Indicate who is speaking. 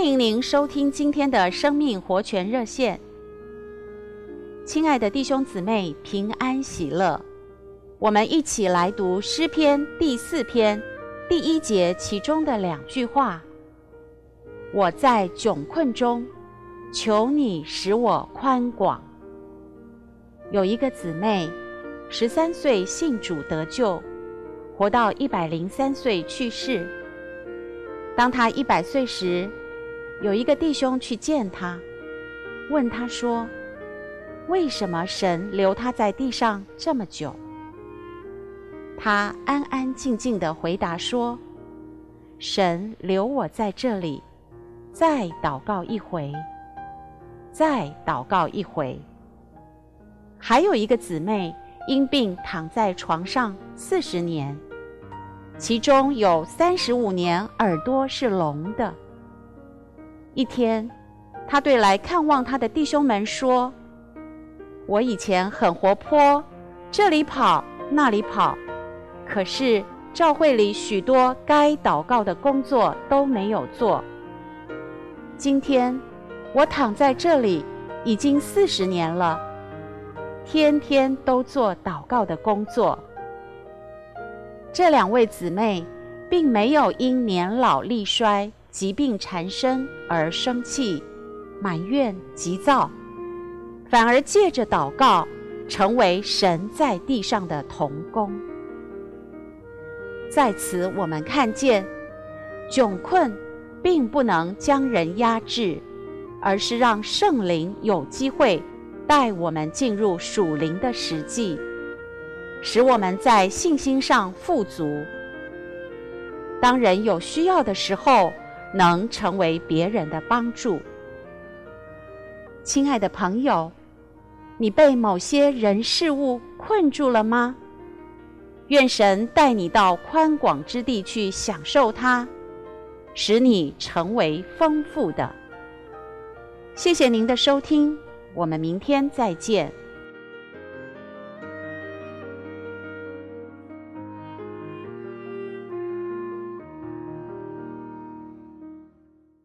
Speaker 1: 欢迎您收听今天的生命活泉热线。亲爱的弟兄姊妹，平安喜乐！我们一起来读诗篇第四篇第一节其中的两句话：“我在窘困中，求你使我宽广。”有一个姊妹，十三岁信主得救，活到一百零三岁去世。当她一百岁时，有一个弟兄去见他，问他说：“为什么神留他在地上这么久？”他安安静静地回答说：“神留我在这里，再祷告一回，再祷告一回。”还有一个姊妹因病躺在床上四十年，其中有三十五年耳朵是聋的。一天，他对来看望他的弟兄们说：“我以前很活泼，这里跑那里跑。”可是教会里许多该祷告的工作都没有做。今天我躺在这里已经四十年了，天天都做祷告的工作。这两位姊妹并没有因年老力衰、疾病缠身而生气、埋怨、急躁，反而借着祷告，成为神在地上的童工。在此，我们看见窘困并不能将人压制，而是让圣灵有机会带我们进入属灵的实际，使我们在信心上富足。当人有需要的时候，能成为别人的帮助。亲爱的朋友，你被某些人事物困住了吗？愿神带你到宽广之地去享受它，使你成为丰富的。谢谢您的收听，我们明天再见。